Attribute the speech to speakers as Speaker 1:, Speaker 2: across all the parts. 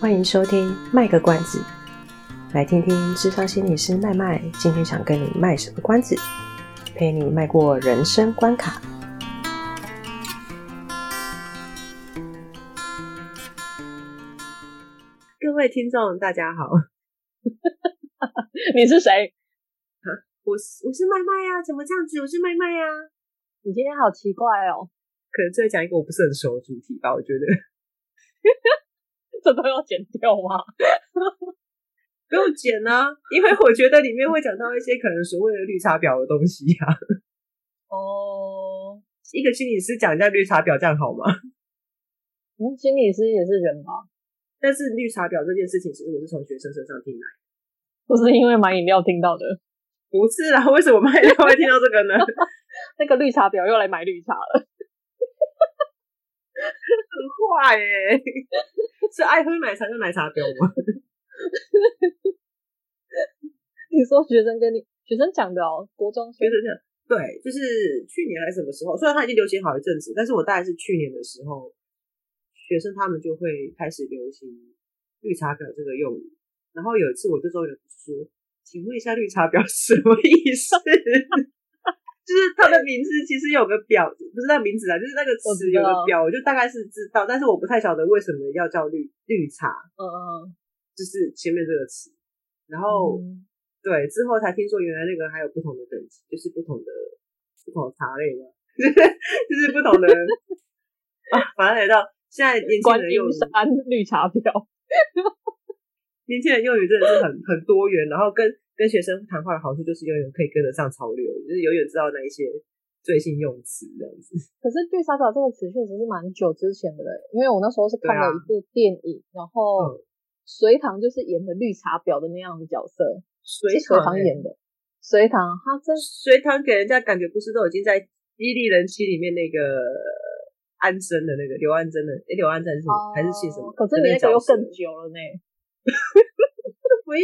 Speaker 1: 欢迎收听卖个关子，来听听智商心理师麦麦今天想跟你卖什么关子，陪你迈过人生关卡。各位听众，大家好，
Speaker 2: 你是谁？
Speaker 1: 我是我是麦麦呀，怎么这样子？我是麦麦呀。
Speaker 2: 你今天好奇怪哦，
Speaker 1: 可能在讲一个我不是很熟的主题吧，我觉得。
Speaker 2: 这都要剪掉吗？
Speaker 1: 不用剪啊，因为我觉得里面会讲到一些可能所谓的绿茶婊的东西啊。
Speaker 2: 哦，
Speaker 1: 一个心理师讲一下绿茶婊，这样好吗？
Speaker 2: 嗯，心理师也是人吧？
Speaker 1: 但是绿茶婊这件事情，其实我是从学生身上听来的，
Speaker 2: 不是因为买饮料听到的。
Speaker 1: 不是啊，为什么卖料会听到这个呢？
Speaker 2: 那个绿茶婊又来买绿茶了，
Speaker 1: 很坏耶、欸！是爱喝奶茶就奶茶婊吗？
Speaker 2: 你说学生跟你学生讲的哦，国中学生讲，
Speaker 1: 对，就是去年还是什么时候？虽然他已经流行好一阵子，但是我大概是去年的时候，学生他们就会开始流行绿茶婊这个用语。然后有一次，我就说。请问一下，绿茶婊什么意思？就是它的名字其实有个表，不是那个名字啊，就是那个词有个表，我就大概是知道，但是我不太晓得为什么要叫绿绿茶。嗯嗯，就是前面这个词。然后、嗯、对，之后才听说原来那个还有不同的等级，就是不同的不同的茶类嘛，就是不同的 啊。反正来到现在年轻人用
Speaker 2: 山绿茶婊。
Speaker 1: 年轻人用语真的是很很多元，然后跟跟学生谈话的好处就是永远可以跟得上潮流，就是永远知道那一些最新用词这样子。
Speaker 2: 可是“绿茶婊”这个词确实是蛮久之前的嘞，因为我那时候是看了一部电影，啊、然后隋唐就是演的绿茶婊的那样的角色，隋隋棠演的。隋唐，他真
Speaker 1: 隋唐给人家感觉不是都已经在《伊利人妻》里面那个安生的那个刘安贞的？哎，刘安贞是、哦、还是姓什么？
Speaker 2: 可是你那个又更久了呢。
Speaker 1: 我印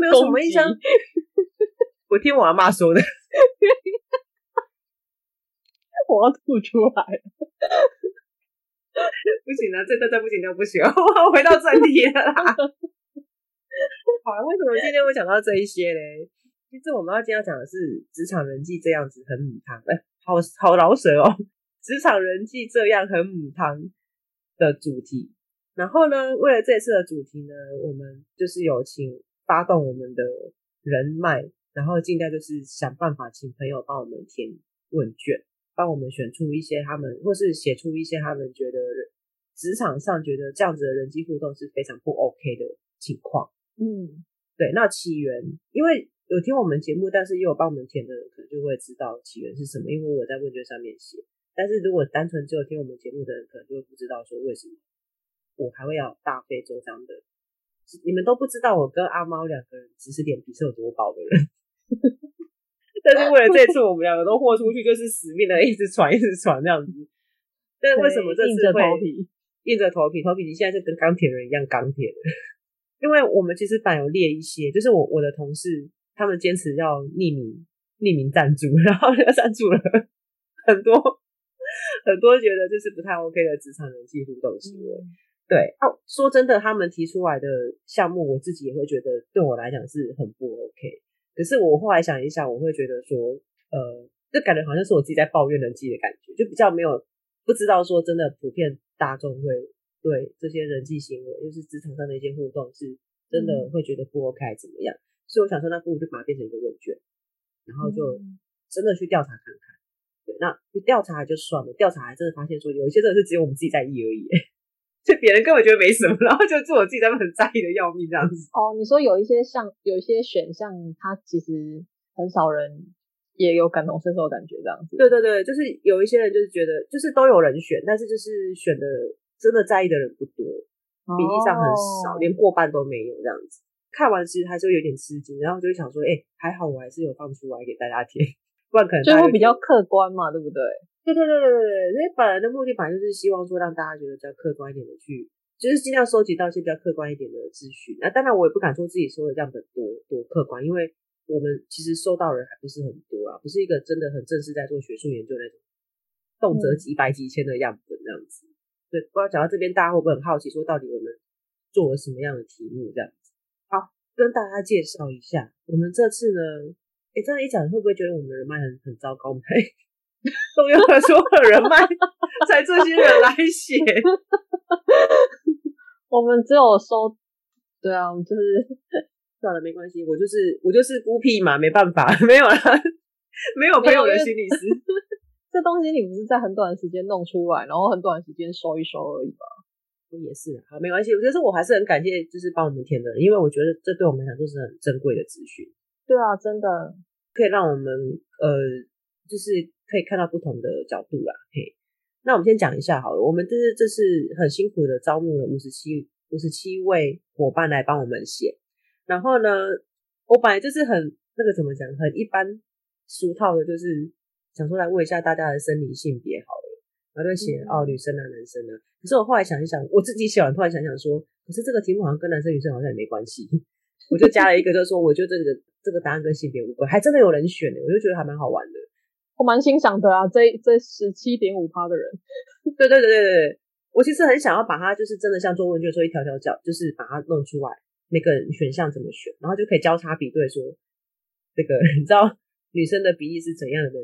Speaker 1: 没有什么印象，我听我阿妈说的，
Speaker 2: 我要吐出来了，
Speaker 1: 不行了，这段再不剪掉不行，我要回到正题了啦。好，为什么今天会讲到这一些嘞？其实我们要今天要讲的是职场人际这样子很母汤，哎，好好饶舌哦，职场人际这样很母汤的主题。然后呢，为了这次的主题呢，我们就是有请发动我们的人脉，然后尽量就是想办法请朋友帮我们填问卷，帮我们选出一些他们，或是写出一些他们觉得职场上觉得这样子的人际互动是非常不 OK 的情况。嗯，对。那起源，因为有听我们节目，但是又有帮我们填的人，可能就会知道起源是什么，因为我在问卷上面写。但是如果单纯只有听我们节目的人，可能就会不知道说为什么。我还会要大费周章的，你们都不知道我跟阿猫两个人其实脸皮是有多薄的人，但是为了这次我们两个都豁出去，就是死命的一直传一直传这样子。但是为什么这次会硬着头皮？头皮你现在是跟钢铁人一样钢铁的，因为我们其实反有列一些，就是我我的同事他们坚持要匿名匿名赞助，然后就赞助了很多很多觉得就是不太 OK 的职场人际互动行为。嗯对哦，说真的，他们提出来的项目，我自己也会觉得对我来讲是很不 OK。可是我后来想一想，我会觉得说，呃，就感觉好像是我自己在抱怨人际的感觉，就比较没有不知道说真的普遍大众会对这些人际行为，就是职场上的一些互动，是真的会觉得不 OK 怎么样？所以我想说，那不如就把它变成一个问卷，然后就真的去调查看看。对，那调查就算了，调查还真的发现说，有一些真的是只有我们自己在意而已。就别人根本觉得没什么，然后就做我自己，他们很在意的要命这样子。
Speaker 2: 哦，你说有一些像有一些选项，它其实很少人也有感同身受的感觉这样子。
Speaker 1: 对对对，就是有一些人就是觉得，就是都有人选，但是就是选的真的在意的人不多，比例上很少，哦、连过半都没有这样子。看完其实还是会有点吃惊，然后就会想说，哎、欸，还好我还是有放出来给大家听，不然可能就
Speaker 2: 会比较客观嘛，对不对？
Speaker 1: 对对对对对对，所以本来的目的本来就是希望说让大家觉得比较客观一点的去，就是尽量收集到一些比较客观一点的资讯。那当然我也不敢说自己说的这样本多多客观，因为我们其实收到的人还不是很多啊，不是一个真的很正式在做学术研究那种，动辄几百几千的样本这样子。对，不知道讲到这边大家会不会很好奇，说到底我们做了什么样的题目这样子。好，跟大家介绍一下，我们这次呢，哎，这样一讲，会不会觉得我们的人脉很很糟糕？没，动用了所有的人脉，才这些人来写。
Speaker 2: 我们只有收，对啊，我们就是
Speaker 1: 算了，没关系，我就是我就是孤僻嘛，没办法，没有了，没有朋友的心理师。
Speaker 2: 这东西你不是在很短的时间弄出来，然后很短的时间收一收而已吧？
Speaker 1: 也是，啊，没关系。我觉得我还是很感谢，就是帮我们填的人，因为我觉得这对我们来讲都是很珍贵的资讯。
Speaker 2: 对啊，真的
Speaker 1: 可以让我们呃，就是可以看到不同的角度啦。嘿，那我们先讲一下好了，我们这是这是很辛苦的招募了五十七五十七位伙伴来帮我们写。然后呢，我本来就是很那个怎么讲，很一般俗套的，就是。想说来问一下大家的生理性别好了，然后就写、嗯、哦女生啊男生啊，可是我后来想一想，我自己写完突然想想说，可是这个题目好像跟男生女生好像也没关系，我就加了一个，就是说我觉得这个这个答案跟性别无关，还真的有人选呢，我就觉得还蛮好玩的，
Speaker 2: 我蛮欣赏的啊，这这十七点五趴的人，
Speaker 1: 对对对对对，我其实很想要把它就是真的像做问卷说一条条叫，就是把它弄出来，每个选项怎么选，然后就可以交叉比对说，这个 你知道女生的比例是怎样的。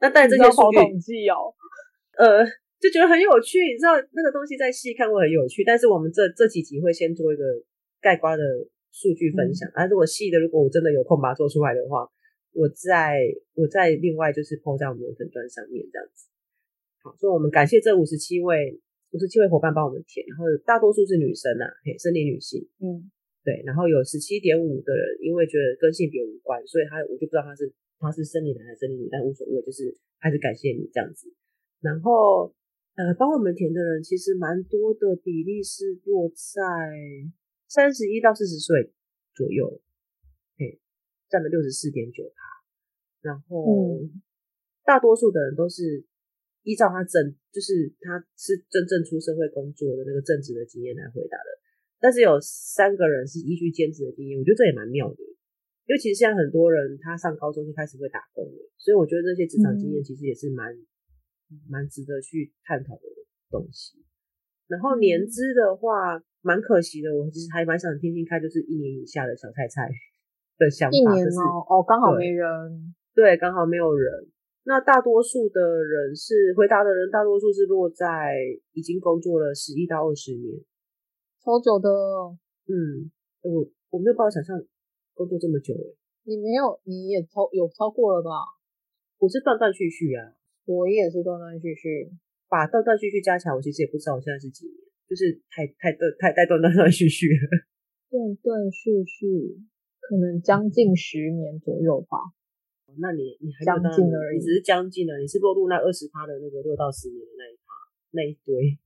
Speaker 1: 那但这些数据，
Speaker 2: 哦，
Speaker 1: 呃，就觉得很有趣。你知道那个东西在细看会很有趣，但是我们这这几集会先做一个概括的数据分享。啊，如果细的，如果我真的有空把它做出来的话，我在我在另外就是 po 在我们的粉砖上面这样子。好，所以我们感谢这五十七位五十七位伙伴帮我们填，然后大多数是女生啊，嘿，生理女性，
Speaker 2: 嗯，
Speaker 1: 对，然后有十七点五的人因为觉得跟性别无关，所以他我就不知道他是。他是生理男还是生理女，但无所谓，就是还是感谢你这样子。然后，呃，帮我们填的人其实蛮多的，比例是落在三十一到四十岁左右，嘿，占了六十四点九趴。然后，嗯、大多数的人都是依照他正，就是他是真正出社会工作的那个正职的经验来回答的。但是有三个人是依据兼职的经验，我觉得这也蛮妙的。因为其实现在很多人他上高中就开始会打工了，所以我觉得这些职场经验其实也是蛮蛮、嗯、值得去探讨的东西。然后年资的话，蛮可惜的，我其实还蛮想听听看，就是一年以下的小菜菜的想法。
Speaker 2: 一年哦，
Speaker 1: 就是、
Speaker 2: 哦，刚好没人。
Speaker 1: 对，刚好没有人。那大多数的人是回答的人，大多数是落在已经工作了十一到二十年，
Speaker 2: 超久的。
Speaker 1: 嗯，我我没有办法想象。工作这么久，
Speaker 2: 你没有，你也超有超过了吧？
Speaker 1: 我是断断续续啊，
Speaker 2: 我也是断断续续，
Speaker 1: 把断断续续加起来，我其实也不知道我现在是几年，就是太太断太太断断断续续了，
Speaker 2: 断断续续，可能将近十年左右吧。
Speaker 1: 那你你还将近而已，你只是将近了，你是落入那二十趴的那个六到十年的那一趴那一堆，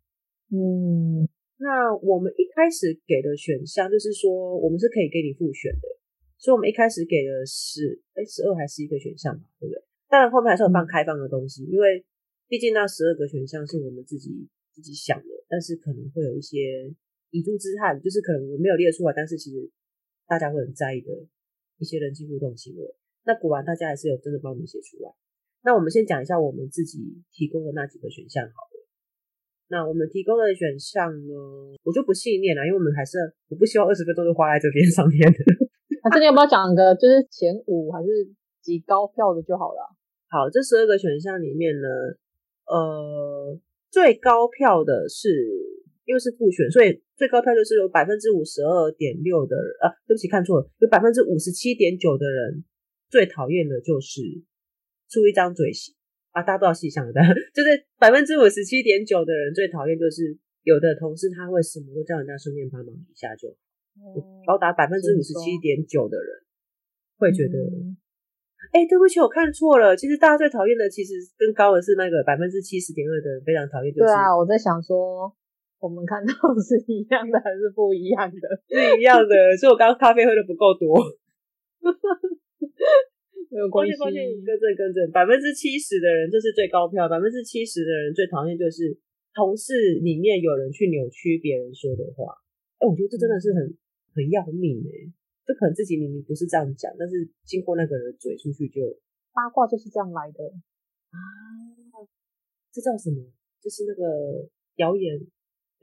Speaker 2: 嗯，
Speaker 1: 那我们一开始给的选项就是说，我们是可以给你复选的。所以我们一开始给的是，哎，十二还是一个选项吧，对不对？当然后面还是有放开放的东西，因为毕竟那十二个选项是我们自己自己想的，但是可能会有一些以珠之憾，就是可能我们没有列出来，但是其实大家会很在意的一些人际互动行为。那果然大家还是有真的帮我们写出来。那我们先讲一下我们自己提供的那几个选项好了。那我们提供的选项呢，我就不细念了，因为我们还是我不希望二十分钟都花在这边上面的。
Speaker 2: 那这里要不要讲个，就是前五还是几高票的就好了？
Speaker 1: 好，这十二个选项里面呢，呃，最高票的是，因为是复选，所以最高票就是有百分之五十二点六的人，啊，对不起，看错了，有百分之五十七点九的人最讨厌的就是出一张嘴型啊，大家不知道细想的，就是百分之五十七点九的人最讨厌就是有的同事他会什么都叫人家顺便帮忙一下就。高达百分之五十七点九的人会觉得，哎、对不起，我看错了。其实大家最讨厌的，其实更高的是那个百分之七十点二的人非常讨厌。就是、
Speaker 2: 对啊，我在想说，我们看到是一样的还是不一样的？
Speaker 1: 是一样的，所以我刚刚咖啡喝的不够多。
Speaker 2: 没有关系，
Speaker 1: 抱歉，抱歉，更正，更正。百分之七十的人，这是最高票。百分之七十的人最讨厌就是同事里面有人去扭曲别人说的话。哎、欸，我觉得这真的是很。嗯很要命哎、欸，就可能自己明明不是这样讲，但是经过那个人的嘴出去就
Speaker 2: 八卦就是这样来的
Speaker 1: 啊！这叫什么？就是那个谣言，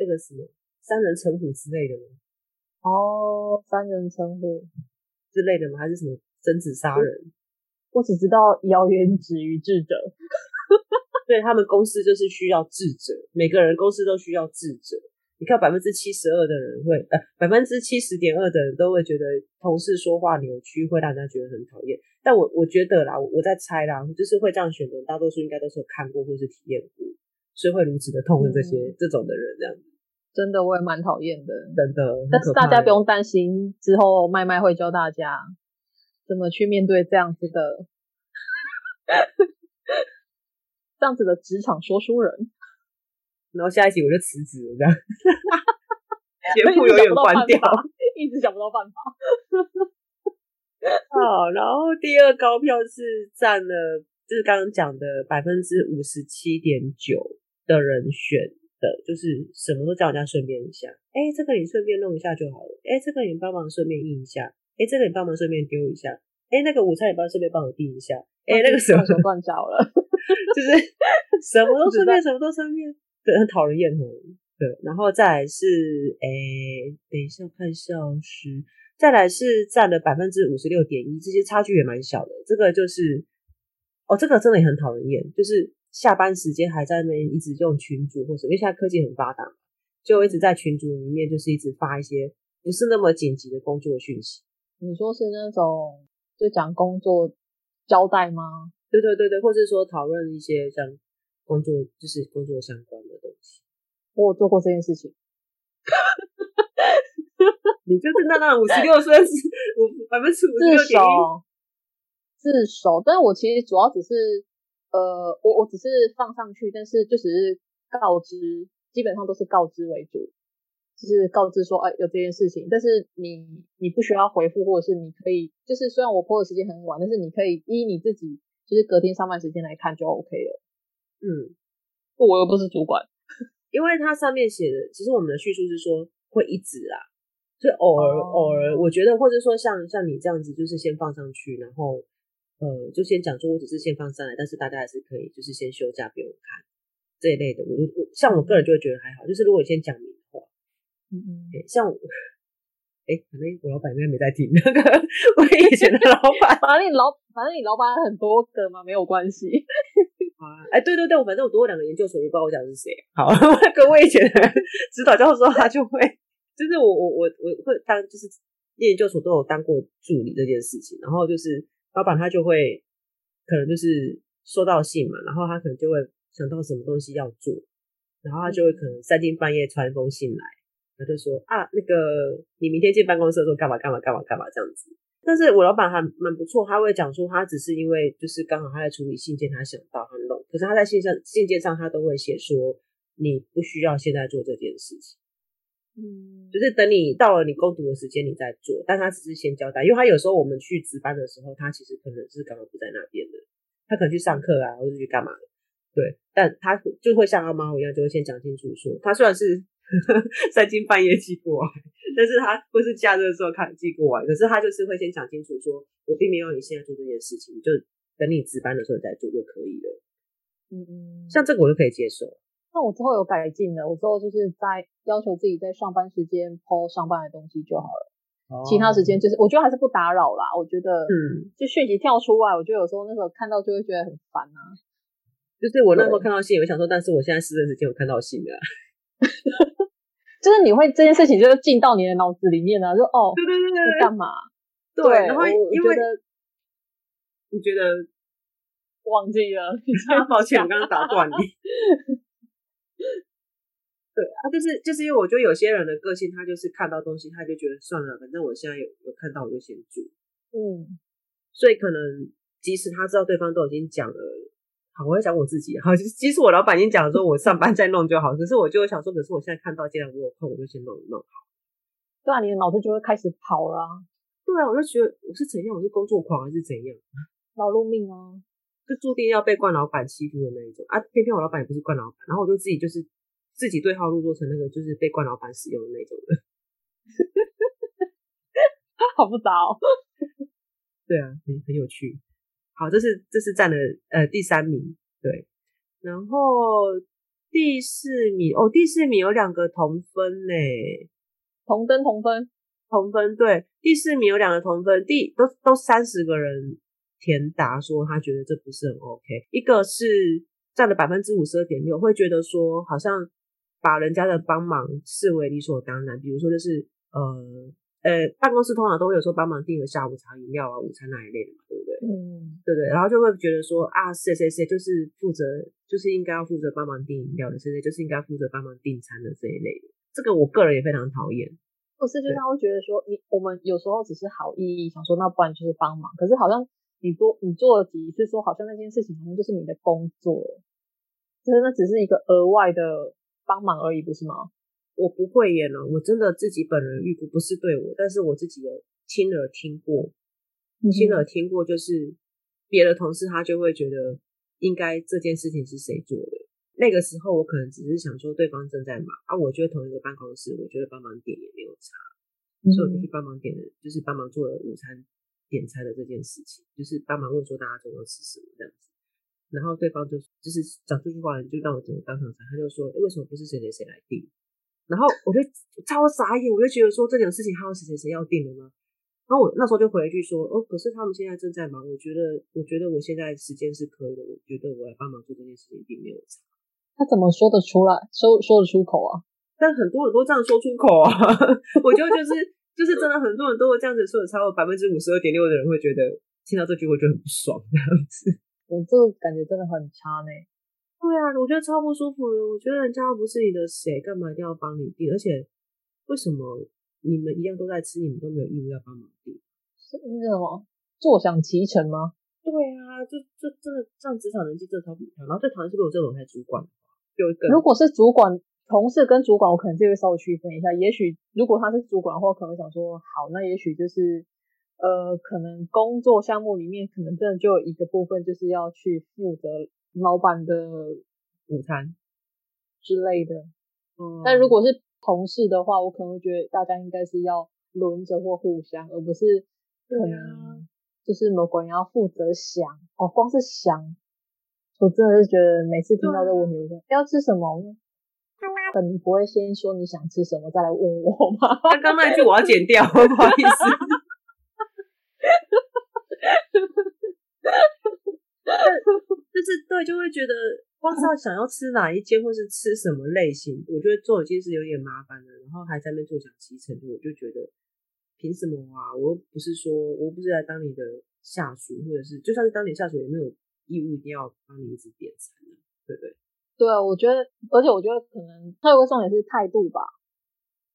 Speaker 1: 那个什么三人成虎之类的吗？
Speaker 2: 哦，三人成虎
Speaker 1: 之类的吗？还是什么争执杀人？
Speaker 2: 我，我只知道谣言止于智者。
Speaker 1: 对，他们公司就是需要智者，每个人公司都需要智者。你看百分之七十二的人会，呃，百分之七十点二的人都会觉得同事说话扭曲，会让人家觉得很讨厌。但我我觉得啦，我在猜啦，就是会这样选的，大多数应该都是有看过或是体验过，所以会如此的痛恨这些、嗯、这种的人这样子。
Speaker 2: 真的，我也蛮讨厌的，
Speaker 1: 真的。
Speaker 2: 但是大家不用担心，之后麦麦会教大家怎么去面对这样子的，这样子的职场说书人。
Speaker 1: 然后下一集我就辞职了，这样，节目有点关掉，
Speaker 2: 一直想不到办法。
Speaker 1: 好，然后第二高票是占了，就是刚刚讲的百分之五十七点九的人选的，就是什么都叫人家顺便一下，哎，这个你顺便弄一下就好了，哎，这个你帮忙顺便印一下，哎，这个你帮忙顺便丢一下，哎，那个午餐你帮顺便帮我订一下，哎，那个什么
Speaker 2: 就乱找了，
Speaker 1: 就是什么都 顺便，什么都顺便。对，很讨人厌哦。对，然后再来是，哎，等一下看消失，再来是占了百分之五十六点一，这些差距也蛮小的。这个就是，哦，这个真的也很讨人厌，就是下班时间还在那边一直用群组，或者因为现在科技很发达，就一直在群组里面就是一直发一些不是那么紧急的工作讯息。
Speaker 2: 你说是那种就讲工作交代吗？
Speaker 1: 对对对对，或是说讨论一些像。工作就是工作相关的东西，
Speaker 2: 我有做过这件事情。
Speaker 1: 你就是那那五十六岁是五百分之五十六点一
Speaker 2: 自首，但是我其实主要只是呃，我我只是放上去，但是就只是告知，基本上都是告知为主，就是告知说哎有这件事情，但是你你不需要回复，或者是你可以就是虽然我 po 的时间很晚，但是你可以依你自己就是隔天上班时间来看就 OK 了。
Speaker 1: 嗯，
Speaker 2: 我又不是主管，
Speaker 1: 因为它上面写的，其实我们的叙述是说会一直啊，就偶尔、哦、偶尔，我觉得或者说像像你这样子，就是先放上去，然后呃，就先讲说我只是先放上来，但是大家还是可以就是先休假不用看这一类的。我我像我个人就会觉得还好，就是如果你先讲明的话，
Speaker 2: 嗯嗯，
Speaker 1: 像我。哎，反正我老板应该没在听那个我以前的老板，
Speaker 2: 反正你老反正你老板很多个嘛，没有关系。
Speaker 1: 啊，哎，对对对，我反正我读过两个研究所，也不知道我讲的是谁。好，跟我以前的指导教授他就会，就是我我我我会当就是研究所都有当过助理这件事情，然后就是老板他就会可能就是收到信嘛，然后他可能就会想到什么东西要做，然后他就会可能三更半夜传一封信来。他就说啊，那个你明天进办公室的时候干嘛干嘛干嘛干嘛这样子。但是我老板还蛮不错，他会讲说他只是因为就是刚好他在处理信件，他想到他弄。可是他在信上信件上他都会写说你不需要现在做这件事情，嗯，就是等你到了你工读的时间你再做。但他只是先交代，因为他有时候我们去值班的时候，他其实可能是刚刚不在那边的，他可能去上课啊，或者去干嘛的。对，但他就会像阿猫一样，就会先讲清楚说他虽然是。三更半夜寄过来，但是他不是假日的时候看寄过来，可是他就是会先讲清楚说，说我并没有你现在做这件事情，就等你值班的时候再做就可以了。嗯嗯，像这个我就可以接受。
Speaker 2: 那我之后有改进了，我之后就是在要求自己在上班时间 po 上班的东西就好了，哦、其他时间就是我觉得还是不打扰啦。我觉得，嗯，就讯息跳出来，我觉得有时候那时候看到就会觉得很烦啊。
Speaker 1: 就是我那时候看到信，我想说，但是我现在私人时间有看到信的。
Speaker 2: 就是你会这件事情就是进到你的脑子里面了，就哦，
Speaker 1: 对对对对，
Speaker 2: 干嘛？
Speaker 1: 对，然后因为你觉得
Speaker 2: 忘记了，
Speaker 1: 抱歉，我刚刚打断你。对啊，就是就是因为我觉得有些人的个性，他就是看到东西，他就觉得算了，反正我现在有有看到，我就先做。嗯，所以可能即使他知道对方都已经讲了。好，我会讲我自己。好，即使我老板已经讲了，说我上班再弄就好。可是我就会想说，可是我现在看到，既然我有空，我就先弄一弄好。
Speaker 2: 对啊，你的脑子就会开始跑了啊。
Speaker 1: 对啊，我就觉得我是怎样，我是工作狂还是怎样？
Speaker 2: 劳碌命啊，
Speaker 1: 就注定要被惯老板欺负的那一种啊！偏偏我老板也不是惯老板，然后我就自己就是自己对号入座成那个就是被冠老板使用的那种人。
Speaker 2: 好复杂哦。
Speaker 1: 对啊，很很有趣。好，这是这是占了呃第三名，对，然后第四名哦，第四名有两个同分呢，
Speaker 2: 同登同分，
Speaker 1: 同分，对，第四名有两个同分，第都都三十个人填答说他觉得这不是很 OK，一个是占了百分之五十二点六，会觉得说好像把人家的帮忙视为理所当然，比如说就是呃。呃，办公室通常都会有说帮忙订个下午茶、饮料啊、午餐那一类的嘛，对不对？嗯，对对。然后就会觉得说啊，谁谁谁就是负责，就是应该要负责帮忙订饮料的，谁谁就是应该负责帮忙订餐的这一类的。这个我个人也非常讨厌。
Speaker 2: 不是，就是他会觉得说，你我们有时候只是好意义，想说那不然就是帮忙。可是好像你多你做了几次，说好像那件事情好像就是你的工作，就是那只是一个额外的帮忙而已，不是吗？
Speaker 1: 我不会演了，我真的自己本人预估不是对我，但是我自己有亲耳听过，亲耳听过，就是别的同事他就会觉得应该这件事情是谁做的。那个时候我可能只是想说对方正在忙啊，我觉得同一个办公室，我觉得帮忙点也没有差，所以我就去帮忙点了，就是帮忙做了午餐点餐的这件事情，就是帮忙问说大家中午吃什么这样子。然后对方就就是讲这句话，就让我整个当场傻，他就说，欸，为什么不是谁谁谁来定？然后我就超傻眼，我就觉得说这种事情还有谁谁谁要定的吗？然后我那时候就回一句说，哦，可是他们现在正在忙，我觉得，我觉得我现在时间是可以的，我觉得我来帮忙做这件事情并没有差。
Speaker 2: 他怎么说得出来，说说得出口啊？
Speaker 1: 但很多人都这样说出口啊，我觉得就是就是真的很多人都会这样子说，超过百分之五十二点六的人会觉得听到这句话就很不爽这样子。
Speaker 2: 我这个感觉真的很差呢。
Speaker 1: 对啊，我觉得超不舒服的。我觉得人家又不是你的谁，干嘛一定要帮你订？而且为什么你们一样都在吃，你们都没有义务要帮忙订？
Speaker 2: 是那什么坐享其成吗？
Speaker 1: 对啊，就就真的像职场人际这超比较，然后最讨厌是如果这种在主管，有一个
Speaker 2: 如果是主管同事跟主管，我可能就会稍微区分一下。也许如果他是主管的话，可能想说好，那也许就是呃，可能工作项目里面可能真的就有一个部分就是要去负责。老板的午餐之类的，嗯，但如果是同事的话，我可能会觉得大家应该是要轮着或互相，而不是可能就是某个人要负责想哦，光是想，我真的是觉得每次听到这个问题，我说要吃什么，可能不会先说你想吃什么再来问我吗？
Speaker 1: 刚刚那一句我要剪掉，不好意思。就是对，就会觉得光是要想要吃哪一间，或是吃什么类型，我觉得做已经是有点麻烦了，然后还在那边坐享其成，我就觉得凭什么啊？我又不是说，我又不是来当你的下属，或者是就算是当你下属，也没有义务一定要帮你一直点餐，对不对？
Speaker 2: 对啊，我觉得，而且我觉得可能他有个重点是态度吧，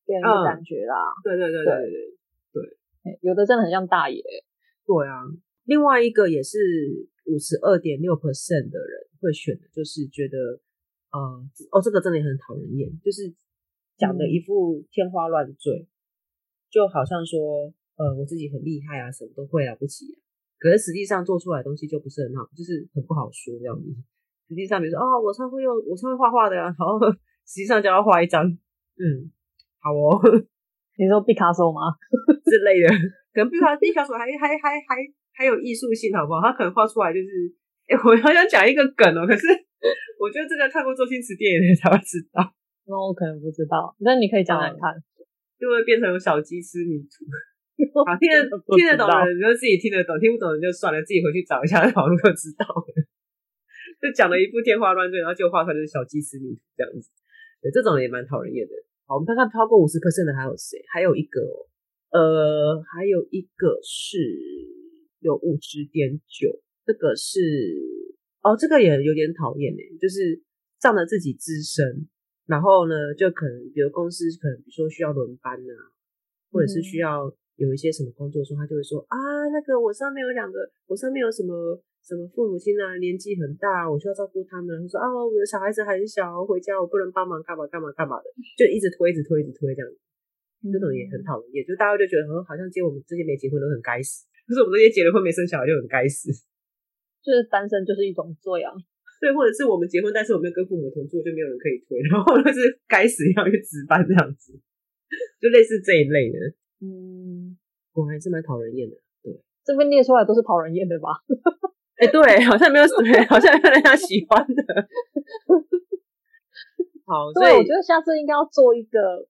Speaker 2: 给人的感觉啦。
Speaker 1: 嗯、对对对对对对，
Speaker 2: 对，有的真的很像大爷。
Speaker 1: 对啊，另外一个也是。五十二点六 percent 的人会选的，就是觉得，呃，哦，这个真的也很讨人厌，就是讲的一副天花乱坠，嗯、就好像说，呃，我自己很厉害啊，什么都会了不起啊，可是实际上做出来的东西就不是很好，就是很不好说这样子。实际上，比如说，哦，我超会用，我超会画画的呀、啊，然后实际上就要画一张，嗯，好哦，
Speaker 2: 你说毕卡索吗
Speaker 1: 之类的，可能毕卡毕卡索还还还还。还还有艺术性，好不好？他可能画出来就是，哎、欸，我好想讲一个梗哦、喔，可是我觉得这个看过周星驰电影的人才会知道。
Speaker 2: 那我可能不知道，那你可以讲来看，
Speaker 1: 就会变成小鸡吃米图。好，听得听得懂的人就自己听得懂，听不懂的就算了，自己回去找一下网络就知道了。就讲了一部天花乱坠，然后就画出来就是小鸡吃米图这样子。对，这种也蛮讨人厌的。好，我们看看超过五十 percent 的还有谁？还有一个，呃，还有一个是。有五十点九，这个是哦，这个也有点讨厌呢，就是仗着自己资深，然后呢，就可能比如公司可能比如说需要轮班啊，或者是需要有一些什么工作的时候，他就会说啊，那个我上面有两个，我上面有什么什么父母亲啊，年纪很大，我需要照顾他们，他说啊，我的小孩子很小，回家我不能帮忙干嘛干嘛干嘛的，就一直推，一直推，一直推这样子，这种也很讨厌，就大家就觉得好像结我们这些没结婚都很该死。可是我们这些结了婚没生小孩就很该死，
Speaker 2: 就是单身就是一种罪啊。
Speaker 1: 对，或者是我们结婚，但是我没有跟父母同住，就没有人可以推，然后就是该死要去值班这样子，就类似这一类的。嗯，我还是蛮讨人厌的。对，
Speaker 2: 这边列出来都是讨人厌的吧？
Speaker 1: 哎、欸，对，好像没有什么，好像没有人家喜欢的。好，所以
Speaker 2: 对，我觉得下次应该要做一个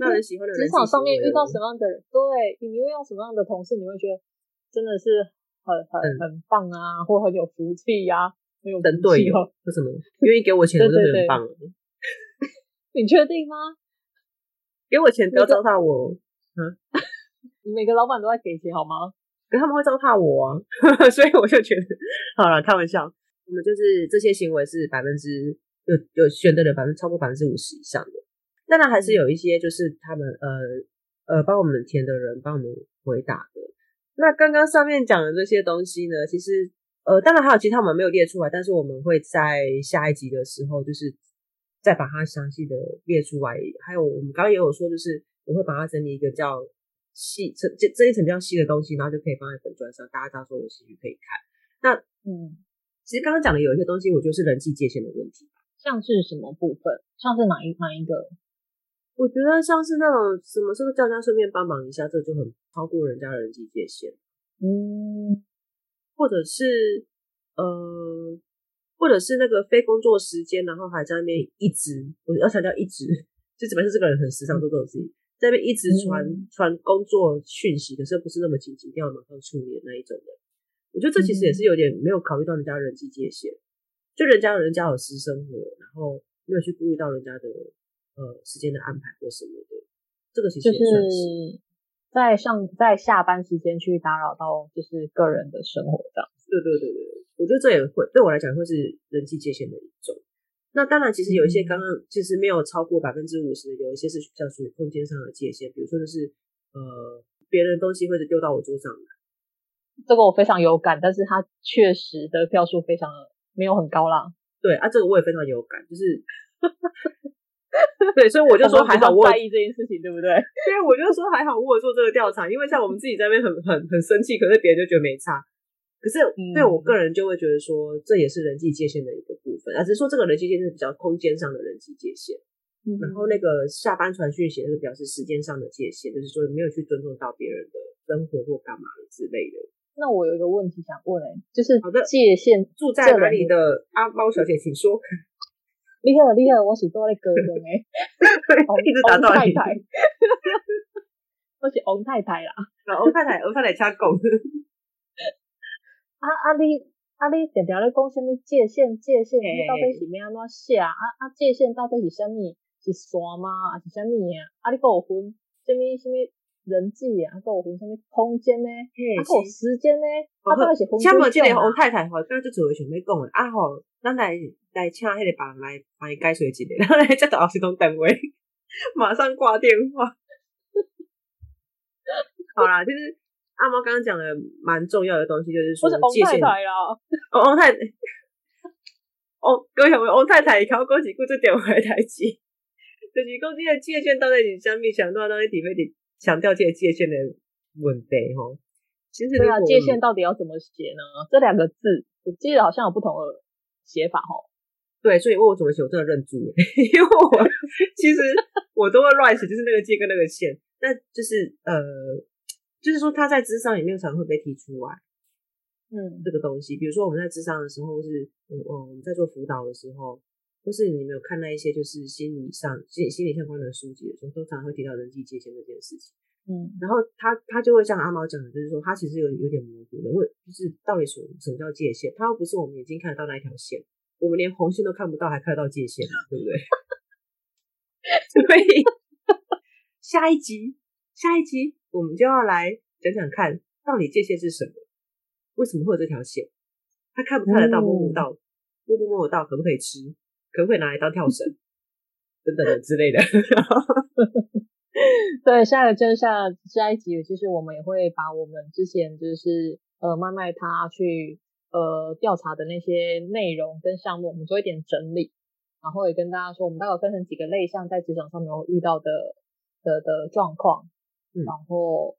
Speaker 1: 让人喜欢的人。
Speaker 2: 职场上面遇到什么样的人，对，你遇到什么样的同事，你会觉得真的是很很很棒啊，或很有福气呀，很有
Speaker 1: 神队友，为什么？愿意给我钱，我就很棒。
Speaker 2: 你确定吗？
Speaker 1: 给我钱不要糟蹋我，嗯，
Speaker 2: 每个老板都在给钱好吗？
Speaker 1: 可他们会糟蹋我啊，所以我就觉得好了，开玩笑。我们就是这些行为是百分之有有选择的百分超过百分之五十以上的，当然还是有一些就是他们呃呃帮我们填的人帮我们回答的。那刚刚上面讲的这些东西呢，其实呃当然还有其他我们没有列出来，但是我们会在下一集的时候就是。再把它详细的列出来，还有我们刚刚也有说，就是我会把它整理一个比较细，这这这一层比较细的东西，然后就可以放在粉砖上，大家到时候有兴趣可以看。那嗯，其实刚刚讲的有一些东西，我觉得是人际界限的问题，
Speaker 2: 像是什么部分？像是哪一哪一个？
Speaker 1: 我觉得像是那种什么时候叫人家顺便帮忙一下，这就很超过人家的人际界限。嗯，或者是呃。或者是那个非工作时间，然后还在那边一直，我要强调一直，就怎么是这个人很时常做这种事情，在那边一直传传、嗯、工作讯息，可是不是那么紧急，一定要马上处理的那一种的。我觉得这其实也是有点没有考虑到人家人际界限，就人家人家有私生活，然后没有去顾虑到人家的呃时间的安排或什么的，这个其实也算是、就是
Speaker 2: 在上在下班时间去打扰到就是个人的生活这样子。
Speaker 1: 对对对对。我觉得这也会对我来讲会是人际界限的一种。那当然，其实有一些刚刚其实没有超过百分之五十，有一些是比较属于空间上的界限，比如说就是呃别人的东西会是丢到我桌上来，
Speaker 2: 这个我非常有感，但是他确实的票数非常没有很高啦。
Speaker 1: 对啊，这个我也非常有感，就是 对，所以我就说还好我
Speaker 2: 在意这件事情，对不对？
Speaker 1: 因为我就说还好我有做这个调查，因为像我们自己在那边很很很生气，可是别人就觉得没差。可是对我个人就会觉得说，这也是人际界限的一个部分，啊，只是说这个人际界限是比较空间上的人际界限，嗯，然后那个下班传讯息那个表示时间上的界限，就是说没有去尊重到别人的生活或干嘛之类的。
Speaker 2: 那我有一个问题想问，哎，就是好的界限
Speaker 1: 住在哪里的阿猫小姐，请说。
Speaker 2: 厉害厉害，我是住咧高中诶，
Speaker 1: 一直打到你。
Speaker 2: 我是王太太啦，
Speaker 1: 王太太，王太太请讲。
Speaker 2: 啊啊你啊你常常咧讲什么界限界限，你到底是要安怎写啊啊界限到底是什么？是线吗？还是什么呀？啊你跟我分什么什么人际啊？跟我分什么空间呢？啊跟我时间呢？啊到底是空间？
Speaker 1: 像我这个王太太吼，刚刚就做想要讲的啊吼，咱来来请迄个别人来帮伊解说一下，然后来接到后是通电话，马上挂电话。好啦，其实。阿猫刚刚讲的蛮重要的东西，就是说界限。哦，王太太，哦，各位小朋友，王太太，考过几句就点回台词，就是讲这个界限到底是什么？想到当然体会的强调这个界限的问题哈。其实，对啊，
Speaker 2: 界限到底要怎么写呢？这两个字，我记得好像有不同的写法哈。
Speaker 1: 对，所以问我怎么写，我真的认输，因为我其实我都会乱写，就是那个界跟那个线，那就是呃。就是说，他在智商里面常会被提出来，嗯，这个东西，比如说我们在智商的时候，或是嗯嗯我们在做辅导的时候，或是你没有看那一些就是心理上心心理相关的书籍的时候，都常会提到人际界限这件事情，嗯，然后他他就会像阿毛讲的，就是说他其实有有点模糊的，问就是到底什么什么叫界限？他又不是我们眼睛看得到那一条线，我们连红线都看不到，还看得到界限，对不对？所以下一集，下一集。我们就要来讲讲看，到底界限是什么？为什么会有这条线？他看不看得到、摸不到、摸不摸得到？可不可以吃？可不可以拿来当跳绳？等等的之类的。
Speaker 2: 对，下个就是下下一集，其实我们也会把我们之前就是呃麦麦他去呃调查的那些内容跟项目，我们做一点整理，然后也跟大家说，我们大概分成几个类项，在职场上面会遇到的的的状况。然后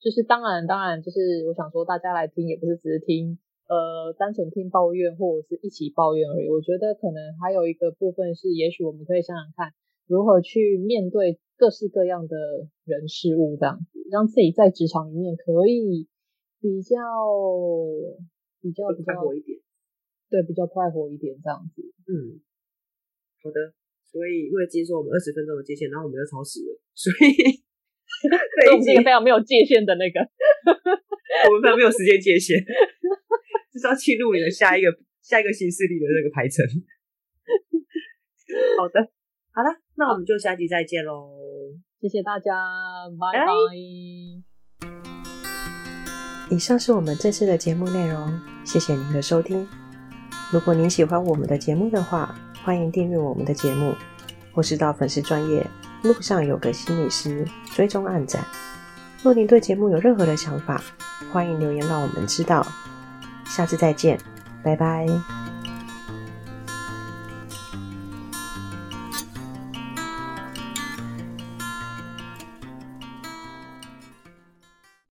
Speaker 2: 就是当然当然就是我想说大家来听也不是只是听呃单纯听抱怨或者是一起抱怨而已，我觉得可能还有一个部分是，也许我们可以想想看如何去面对各式各样的人事物这样子，让自己在职场里面可以比较比较比较
Speaker 1: 快活一点，
Speaker 2: 对，比较快活一点这样子。
Speaker 1: 嗯，好的。
Speaker 3: 所以为了接受我们二十分钟的界限，然后我们又超时了，所以
Speaker 2: 所以我们是一个非常没有界限的那个，
Speaker 3: 我们非常没有时间界限，就是要去录你的下一个 下一个新势力的那个排程。好的，好了，那我们就下集再见喽，
Speaker 2: 谢谢大家，拜拜。
Speaker 3: 以上是我们这次的节目内容，谢谢您的收听。如果您喜欢我们的节目的话，欢迎订阅我们的节目，或是到粉丝专业路上有个心理师追踪暗赞。若您对节目有任何的想法，欢迎留言让我们知道。下次再见，拜拜。